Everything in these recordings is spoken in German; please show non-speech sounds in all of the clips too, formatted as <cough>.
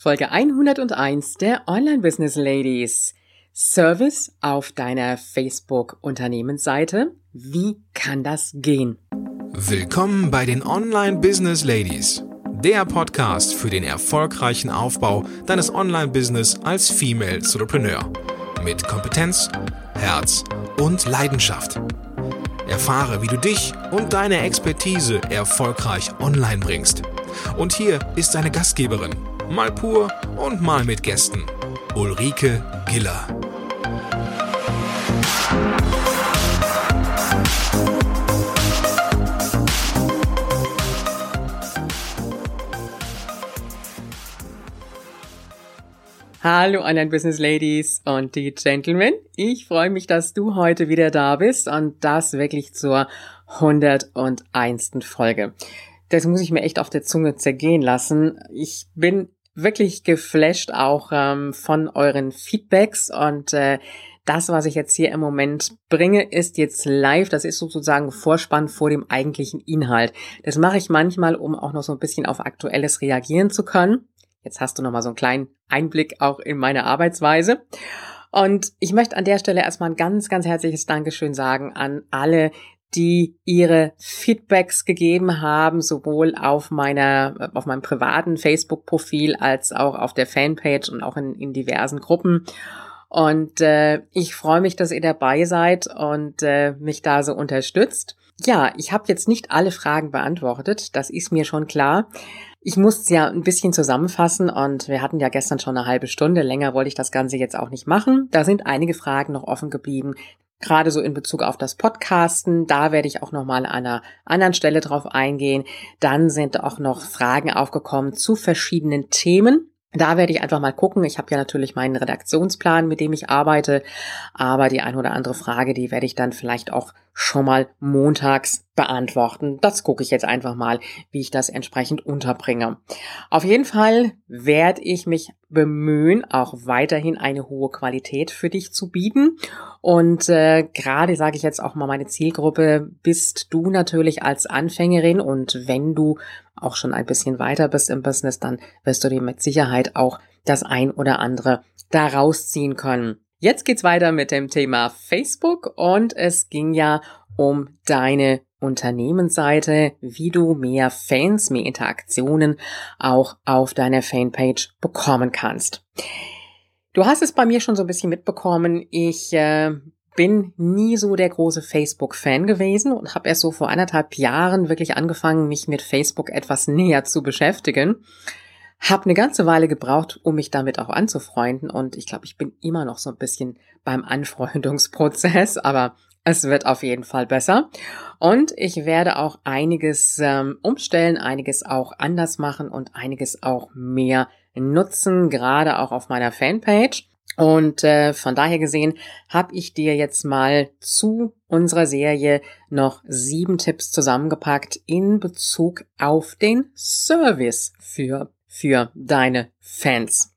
Folge 101 der Online Business Ladies. Service auf deiner Facebook Unternehmensseite. Wie kann das gehen? Willkommen bei den Online Business Ladies. Der Podcast für den erfolgreichen Aufbau deines Online-Business als Female Entrepreneur. Mit Kompetenz, Herz und Leidenschaft. Erfahre, wie du dich und deine Expertise erfolgreich online bringst. Und hier ist deine Gastgeberin, mal pur und mal mit Gästen. Ulrike Giller. Hallo Online Business Ladies und die Gentlemen. Ich freue mich, dass du heute wieder da bist und das wirklich zur 101. Folge. Das muss ich mir echt auf der Zunge zergehen lassen. Ich bin wirklich geflasht auch ähm, von euren Feedbacks und äh, das, was ich jetzt hier im Moment bringe, ist jetzt live. Das ist sozusagen Vorspann vor dem eigentlichen Inhalt. Das mache ich manchmal, um auch noch so ein bisschen auf Aktuelles reagieren zu können. Jetzt hast du noch mal so einen kleinen Einblick auch in meine Arbeitsweise. Und ich möchte an der Stelle erstmal ein ganz, ganz herzliches Dankeschön sagen an alle, die ihre Feedbacks gegeben haben, sowohl auf meiner, auf meinem privaten Facebook-Profil als auch auf der Fanpage und auch in, in diversen Gruppen. Und äh, ich freue mich, dass ihr dabei seid und äh, mich da so unterstützt. Ja, ich habe jetzt nicht alle Fragen beantwortet, das ist mir schon klar. Ich muss es ja ein bisschen zusammenfassen und wir hatten ja gestern schon eine halbe Stunde, länger wollte ich das Ganze jetzt auch nicht machen. Da sind einige Fragen noch offen geblieben, gerade so in Bezug auf das Podcasten. Da werde ich auch nochmal an einer anderen Stelle drauf eingehen. Dann sind auch noch Fragen aufgekommen zu verschiedenen Themen. Da werde ich einfach mal gucken. Ich habe ja natürlich meinen Redaktionsplan, mit dem ich arbeite, aber die eine oder andere Frage, die werde ich dann vielleicht auch schon mal montags beantworten. Das gucke ich jetzt einfach mal, wie ich das entsprechend unterbringe. Auf jeden Fall werde ich mich bemühen, auch weiterhin eine hohe Qualität für dich zu bieten. Und äh, gerade sage ich jetzt auch mal meine Zielgruppe, bist du natürlich als Anfängerin und wenn du auch schon ein bisschen weiter bist im Business, dann wirst du dir mit Sicherheit auch das ein oder andere daraus ziehen können. Jetzt geht's weiter mit dem Thema Facebook und es ging ja um deine Unternehmensseite, wie du mehr Fans, mehr Interaktionen auch auf deiner Fanpage bekommen kannst. Du hast es bei mir schon so ein bisschen mitbekommen. Ich äh, bin nie so der große Facebook-Fan gewesen und habe erst so vor anderthalb Jahren wirklich angefangen, mich mit Facebook etwas <laughs> näher zu beschäftigen. Hab eine ganze Weile gebraucht, um mich damit auch anzufreunden und ich glaube, ich bin immer noch so ein bisschen beim Anfreundungsprozess, <laughs> aber es wird auf jeden Fall besser. Und ich werde auch einiges ähm, umstellen, einiges auch anders machen und einiges auch mehr nutzen, gerade auch auf meiner Fanpage. Und äh, von daher gesehen habe ich dir jetzt mal zu unserer Serie noch sieben Tipps zusammengepackt in Bezug auf den Service für, für deine Fans.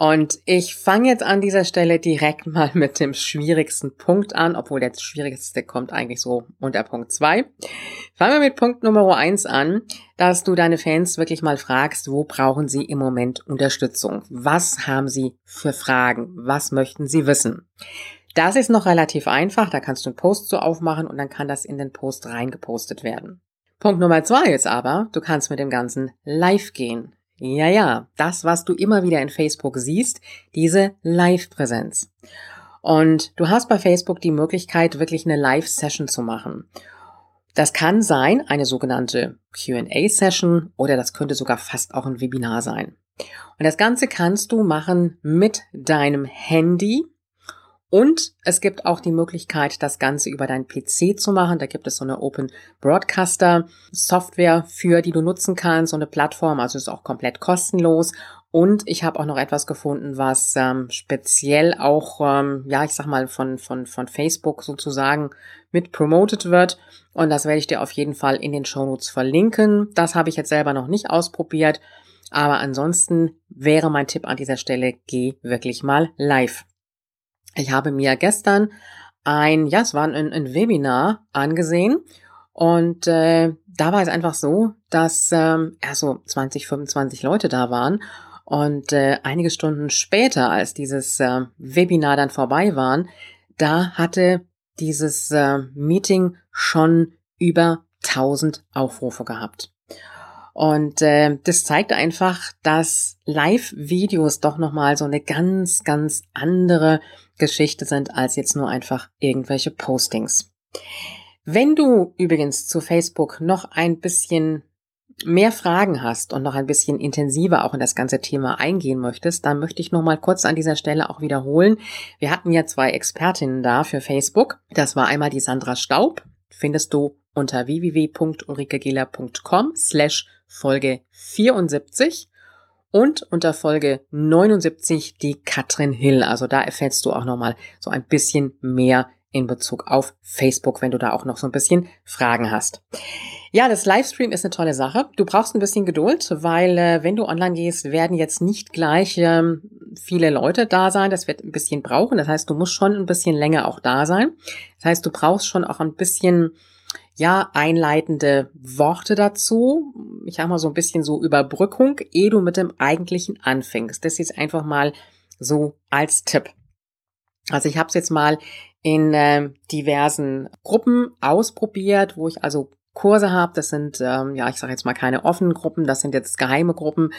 Und ich fange jetzt an dieser Stelle direkt <laughs> mal mit dem schwierigsten Punkt an, obwohl der schwierigste kommt eigentlich so unter Punkt zwei. Fangen wir mit Punkt Nummer eins an, dass du deine Fans wirklich mal fragst, wo brauchen sie im Moment Unterstützung? Was haben sie für Fragen? Was möchten sie wissen? Das ist noch relativ einfach, da kannst du einen Post so aufmachen und dann kann das in den Post reingepostet werden. Punkt Nummer zwei ist aber, du kannst mit dem Ganzen live gehen. Ja, ja, das, was du immer wieder in Facebook siehst, diese Live-Präsenz. Und du hast bei Facebook die Möglichkeit, wirklich eine Live-Session zu machen. Das kann sein eine sogenannte QA-Session oder das könnte sogar fast auch ein Webinar sein. Und das Ganze kannst du machen mit deinem Handy und es gibt auch die Möglichkeit, das Ganze über deinen PC zu machen. Da gibt es so eine Open Broadcaster Software für, die du nutzen kannst, so eine Plattform, also ist auch komplett kostenlos. Und ich habe auch noch etwas gefunden, was ähm, speziell auch, ähm, ja, ich sag mal, von, von, von Facebook sozusagen mit promoted wird. Und das werde ich dir auf jeden Fall in den Shownotes verlinken. Das habe ich jetzt selber noch nicht ausprobiert. Aber ansonsten wäre mein Tipp an dieser Stelle, geh wirklich mal live. Ich habe mir gestern ein, ja, es war ein, ein Webinar angesehen und äh, da war es einfach so, dass ähm, ja, so 20, 25 Leute da waren Und äh, einige Stunden später, als dieses äh, Webinar dann vorbei war, da hatte dieses äh, Meeting schon über 1000 Aufrufe gehabt. Und äh, das zeigt einfach, dass Live-Videos doch nochmal so eine ganz, ganz andere Geschichte sind als jetzt nur einfach irgendwelche Postings. Wenn du übrigens zu Facebook noch ein bisschen mehr Fragen hast und noch ein bisschen intensiver auch in das ganze Thema eingehen möchtest, dann möchte ich noch mal kurz an dieser Stelle auch wiederholen. Wir hatten ja zwei Expertinnen da für Facebook. Das war einmal die Sandra Staub, findest du unter www.ulrikegela.com slash Folge 74 und unter Folge 79 die Katrin Hill. Also da erfährst du auch nochmal so ein bisschen mehr in Bezug auf Facebook, wenn du da auch noch so ein bisschen Fragen hast. Ja, das Livestream ist eine tolle Sache. Du brauchst ein bisschen Geduld, weil äh, wenn du online gehst, werden jetzt nicht gleich ähm, viele Leute da sein. Das wird ein bisschen brauchen. Das heißt, du musst schon ein bisschen länger auch da sein. Das heißt, du brauchst schon auch ein bisschen ja, einleitende Worte dazu. Ich habe mal so ein bisschen so Überbrückung, ehe du mit dem eigentlichen anfängst. Das ist einfach mal so als Tipp. Also ich habe es jetzt mal in äh, diversen Gruppen ausprobiert, wo ich also Kurse habe. Das sind, ähm, ja, ich sage jetzt mal keine offenen Gruppen, das sind jetzt geheime Gruppen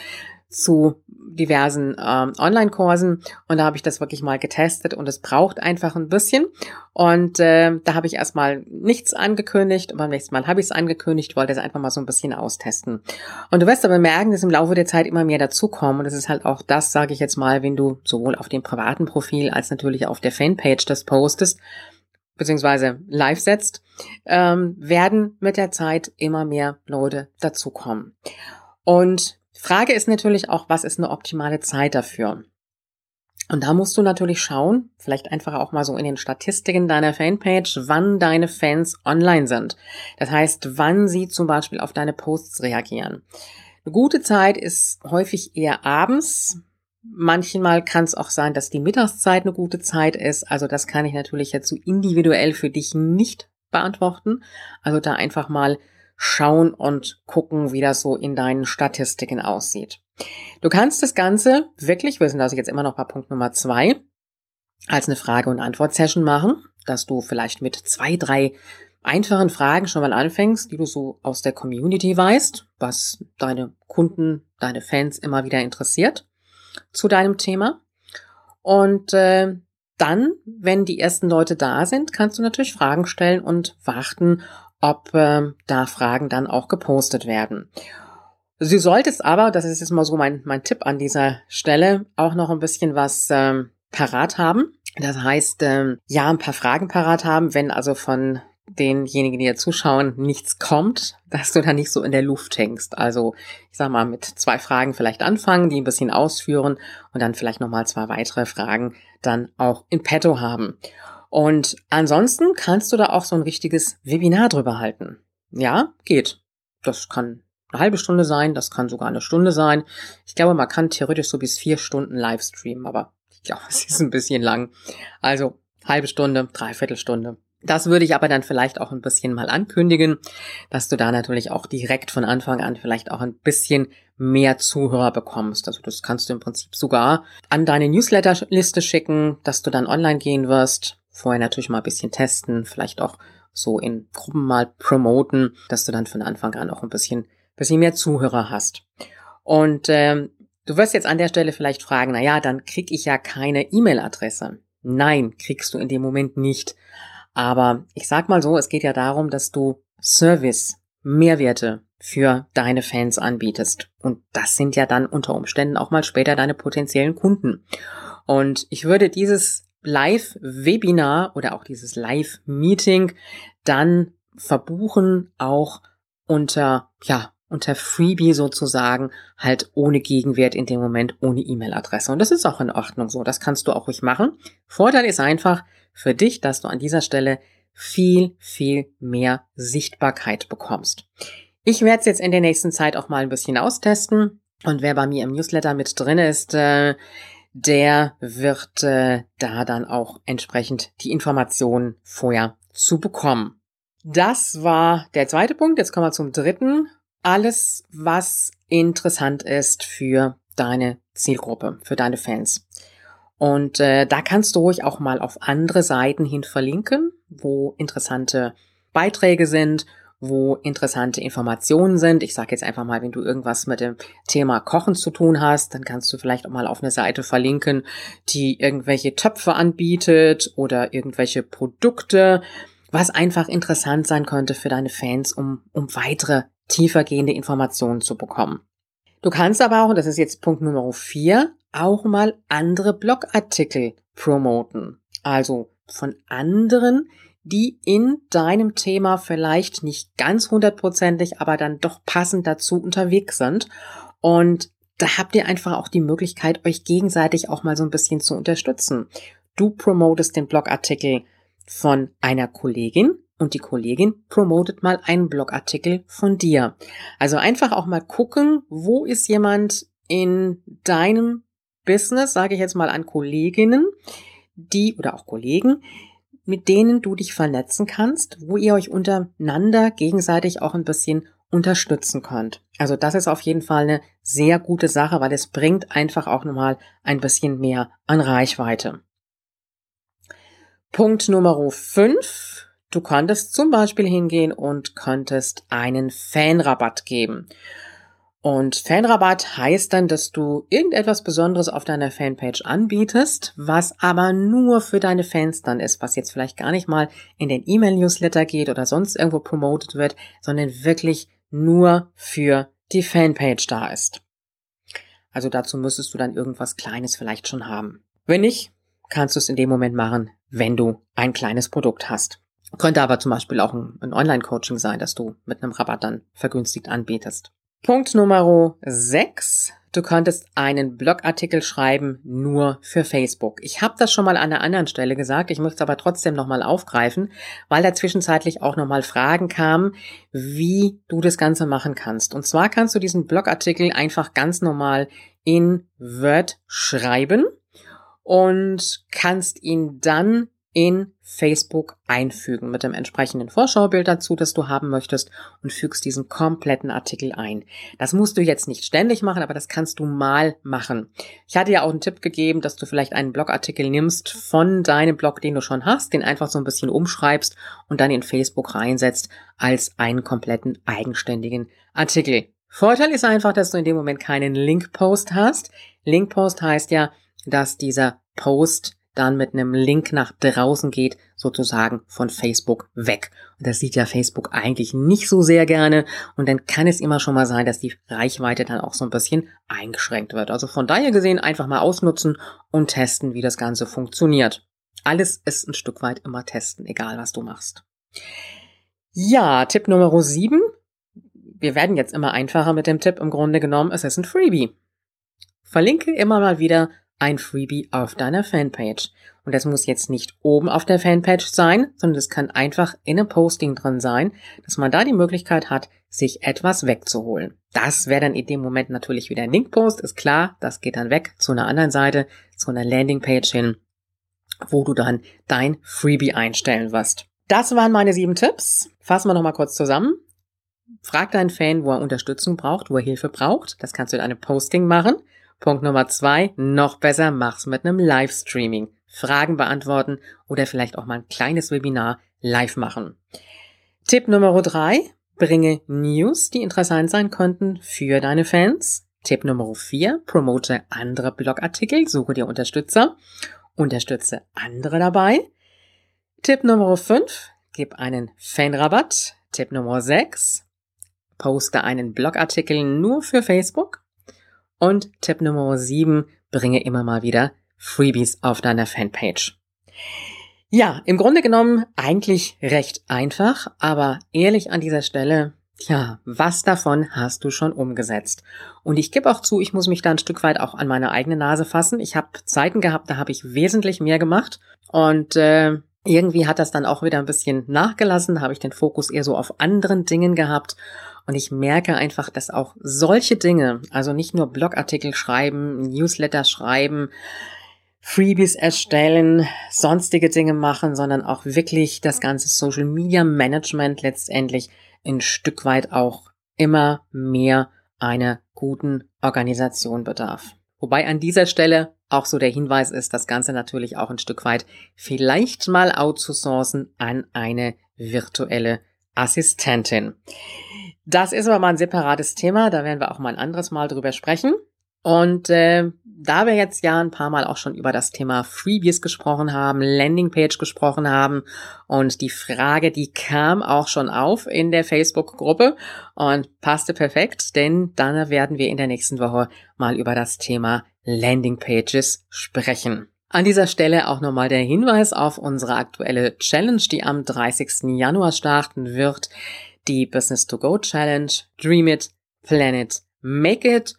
zu diversen ähm, Online-Kursen. Und da habe ich das wirklich mal getestet und es braucht einfach ein bisschen. Und äh, da habe ich erstmal nichts angekündigt. Und beim nächsten Mal habe ich es angekündigt, wollte es einfach mal so ein bisschen austesten. Und du wirst aber merken, dass im Laufe der Zeit immer mehr dazukommen. Und das ist halt auch das, sage ich jetzt mal, wenn du sowohl auf dem privaten Profil als natürlich auf der Fanpage das postest, beziehungsweise live setzt, ähm, werden mit der Zeit immer mehr Leute dazukommen. Und Frage ist natürlich auch, was ist eine optimale Zeit dafür? Und da musst du natürlich schauen, vielleicht einfach auch mal so in den Statistiken deiner Fanpage, wann deine Fans online sind. Das heißt, wann sie zum Beispiel auf deine Posts reagieren. Eine gute Zeit ist häufig eher abends. Manchmal kann es auch sein, dass die Mittagszeit eine gute Zeit ist. Also das kann ich natürlich jetzt so individuell für dich nicht beantworten. Also da einfach mal schauen und gucken, wie das so in deinen Statistiken aussieht. Du kannst das Ganze wirklich, wir sind also jetzt immer noch bei Punkt Nummer zwei, als eine Frage- und Antwort-Session machen, dass du vielleicht mit zwei, drei einfachen Fragen schon mal anfängst, die du so aus der Community weißt, was deine Kunden, deine Fans immer wieder interessiert zu deinem Thema. Und äh, dann, wenn die ersten Leute da sind, kannst du natürlich Fragen stellen und warten, ob äh, da Fragen dann auch gepostet werden. Sie solltest aber, das ist jetzt mal so mein, mein Tipp an dieser Stelle, auch noch ein bisschen was ähm, parat haben. Das heißt, ähm, ja, ein paar Fragen parat haben, wenn also von denjenigen, die ja zuschauen, nichts kommt, dass du da nicht so in der Luft hängst. Also, ich sag mal, mit zwei Fragen vielleicht anfangen, die ein bisschen ausführen und dann vielleicht nochmal zwei weitere Fragen dann auch in petto haben. Und ansonsten kannst du da auch so ein richtiges Webinar drüber halten. Ja, geht. Das kann eine halbe Stunde sein, das kann sogar eine Stunde sein. Ich glaube, man kann theoretisch so bis vier Stunden live streamen, aber ich glaube, <laughs> es ist ein bisschen lang. Also halbe Stunde, dreiviertel Stunde. Das würde ich aber dann vielleicht auch ein bisschen mal ankündigen, dass du da natürlich auch direkt von Anfang an vielleicht auch ein bisschen mehr Zuhörer bekommst. Also das kannst du im Prinzip sogar an deine Newsletterliste schicken, dass du dann online gehen wirst vorher natürlich mal ein bisschen testen, vielleicht auch so in Gruppen mal promoten, dass du dann von Anfang an auch ein bisschen, bisschen mehr Zuhörer hast. Und ähm, du wirst jetzt an der Stelle vielleicht fragen, na dann krieg ich ja keine E-Mail-Adresse. Nein, kriegst du in dem Moment nicht. Aber ich sag mal so, es geht ja darum, dass du Service, Mehrwerte für deine Fans anbietest. Und das sind ja dann unter Umständen auch mal später deine potenziellen Kunden. Und ich würde dieses Live-Webinar oder auch dieses Live-Meeting dann verbuchen, auch unter, ja, unter Freebie sozusagen, halt ohne Gegenwert in dem Moment, ohne E-Mail-Adresse. Und das ist auch in Ordnung so. Das kannst du auch ruhig machen. Vorteil ist einfach für dich, dass du an dieser Stelle viel, viel mehr Sichtbarkeit bekommst. Ich werde es jetzt in der nächsten Zeit auch mal ein bisschen austesten. Und wer bei mir im Newsletter mit drin ist, äh, der wird äh, da dann auch entsprechend die Informationen vorher zu bekommen. Das war der zweite Punkt. Jetzt kommen wir zum dritten. Alles, was interessant ist für deine Zielgruppe, für deine Fans. Und äh, da kannst du ruhig auch mal auf andere Seiten hin verlinken, wo interessante Beiträge sind, wo interessante Informationen sind. Ich sage jetzt einfach mal, wenn du irgendwas mit dem Thema Kochen zu tun hast, dann kannst du vielleicht auch mal auf eine Seite verlinken, die irgendwelche Töpfe anbietet oder irgendwelche Produkte, was einfach interessant sein könnte für deine Fans, um, um weitere tiefergehende Informationen zu bekommen. Du kannst aber auch, und das ist jetzt Punkt Nummer vier, auch mal andere Blogartikel promoten. Also von anderen, die in deinem Thema vielleicht nicht ganz hundertprozentig, aber dann doch passend dazu unterwegs sind. Und da habt ihr einfach auch die Möglichkeit, euch gegenseitig auch mal so ein bisschen zu unterstützen. Du promotest den Blogartikel von einer Kollegin und die Kollegin promotet mal einen Blogartikel von dir. Also einfach auch mal gucken, wo ist jemand in deinem Business, sage ich jetzt mal an Kolleginnen, die oder auch Kollegen, mit denen du dich vernetzen kannst, wo ihr euch untereinander gegenseitig auch ein bisschen unterstützen könnt. Also das ist auf jeden Fall eine sehr gute Sache, weil es bringt einfach auch nochmal ein bisschen mehr an Reichweite. Punkt Nummer 5. Du könntest zum Beispiel hingehen und könntest einen Fanrabatt geben. Und Fanrabatt heißt dann, dass du irgendetwas Besonderes auf deiner Fanpage anbietest, was aber nur für deine Fans dann ist, was jetzt vielleicht gar nicht mal in den E-Mail-Newsletter geht oder sonst irgendwo promotet wird, sondern wirklich nur für die Fanpage da ist. Also dazu müsstest du dann irgendwas Kleines vielleicht schon haben. Wenn nicht, kannst du es in dem Moment machen, wenn du ein kleines Produkt hast. Könnte aber zum Beispiel auch ein, Online-Coaching sein, das du mit einem Rabatt dann vergünstigt anbietest. Punkt Nummer 6. Du könntest einen Blogartikel schreiben nur für Facebook. Ich habe das schon mal an einer anderen Stelle gesagt, ich möchte es aber trotzdem nochmal aufgreifen, weil da zwischenzeitlich auch nochmal Fragen kamen, wie du das Ganze machen kannst. Und zwar kannst du diesen Blogartikel einfach ganz normal in Word schreiben und kannst ihn dann in Facebook einfügen mit dem entsprechenden Vorschaubild dazu, das du haben möchtest und fügst diesen kompletten Artikel ein. Das musst du jetzt nicht ständig machen, aber das kannst du mal machen. Ich hatte ja auch einen Tipp gegeben, dass du vielleicht einen Blogartikel nimmst von deinem Blog, den du schon hast, den einfach so ein bisschen umschreibst und dann in Facebook reinsetzt als einen kompletten eigenständigen Artikel. Vorteil ist einfach, dass du in dem Moment keinen Linkpost hast. Linkpost heißt ja, dass dieser Post dann mit einem Link nach draußen geht, sozusagen von Facebook weg. Und das sieht ja Facebook eigentlich nicht so sehr gerne. Und dann kann es immer schon mal sein, dass die Reichweite dann auch so ein bisschen eingeschränkt wird. Also von daher gesehen einfach mal ausnutzen und testen, wie das Ganze funktioniert. Alles ist ein Stück weit immer testen, egal was du machst. Ja, Tipp Nummer 7. Wir werden jetzt immer einfacher mit dem Tipp im Grunde genommen. Es ist ein Freebie. Verlinke immer mal wieder ein Freebie auf deiner Fanpage. Und das muss jetzt nicht oben auf der Fanpage sein, sondern es kann einfach in einem Posting drin sein, dass man da die Möglichkeit hat, sich etwas wegzuholen. Das wäre dann in dem Moment natürlich wieder ein Linkpost, ist klar, das geht dann weg zu einer anderen Seite, zu einer Landingpage hin, wo du dann dein Freebie einstellen wirst. Das waren meine sieben Tipps. Fassen wir nochmal kurz zusammen. Frag deinen Fan, wo er Unterstützung braucht, wo er Hilfe braucht. Das kannst du in einem Posting machen. Punkt Nummer zwei, noch besser mach's mit einem Livestreaming. Fragen beantworten oder vielleicht auch mal ein kleines Webinar live machen. Tipp Nummer drei, bringe News, die interessant sein könnten für deine Fans. Tipp Nummer vier, promote andere Blogartikel, suche dir Unterstützer, unterstütze andere dabei. Tipp Nummer fünf, gib einen Fanrabatt. Tipp Nummer sechs, poste einen Blogartikel nur für Facebook. Und Tipp Nummer 7, bringe immer mal wieder Freebies auf deiner Fanpage. Ja, im Grunde genommen eigentlich recht einfach, aber ehrlich an dieser Stelle, ja, was davon hast du schon umgesetzt? Und ich gebe auch zu, ich muss mich da ein Stück weit auch an meine eigene Nase fassen. Ich habe Zeiten gehabt, da habe ich wesentlich mehr gemacht und äh, irgendwie hat das dann auch wieder ein bisschen nachgelassen, habe ich den Fokus eher so auf anderen Dingen gehabt und ich merke einfach, dass auch solche Dinge, also nicht nur Blogartikel schreiben, Newsletter schreiben, Freebies erstellen, sonstige Dinge machen, sondern auch wirklich das ganze Social Media Management letztendlich ein Stück weit auch immer mehr einer guten Organisation bedarf. Wobei an dieser Stelle auch so der Hinweis ist, das Ganze natürlich auch ein Stück weit vielleicht mal outzusourcen an eine virtuelle Assistentin. Das ist aber mal ein separates Thema, da werden wir auch mal ein anderes Mal drüber sprechen. Und äh, da wir jetzt ja ein paar Mal auch schon über das Thema Freebies gesprochen haben, Landingpage gesprochen haben und die Frage, die kam auch schon auf in der Facebook-Gruppe und passte perfekt, denn dann werden wir in der nächsten Woche mal über das Thema Landingpages sprechen. An dieser Stelle auch nochmal der Hinweis auf unsere aktuelle Challenge, die am 30. Januar starten wird. Die Business to Go Challenge. Dream it, plan it, make it.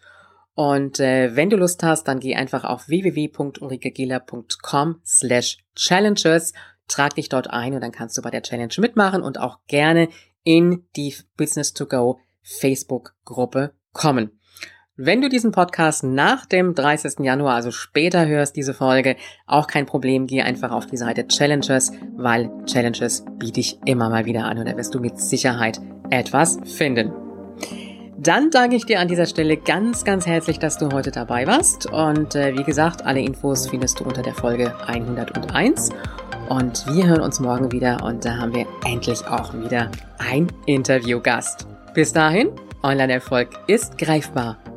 Und äh, wenn du Lust hast, dann geh einfach auf www.ulrikegela.com slash challenges, trag dich dort ein und dann kannst du bei der Challenge mitmachen und auch gerne in die Business to Go Facebook Gruppe kommen. Wenn du diesen Podcast nach dem 30. Januar, also später hörst, diese Folge, auch kein Problem, geh einfach auf die Seite Challenges, weil Challenges biete ich immer mal wieder an und da wirst du mit Sicherheit etwas finden. Dann danke ich dir an dieser Stelle ganz, ganz herzlich, dass du heute dabei warst. Und äh, wie gesagt, alle Infos findest du unter der Folge 101. Und wir hören uns morgen wieder und da haben wir endlich auch wieder ein Interviewgast. Bis dahin, Online-Erfolg ist greifbar,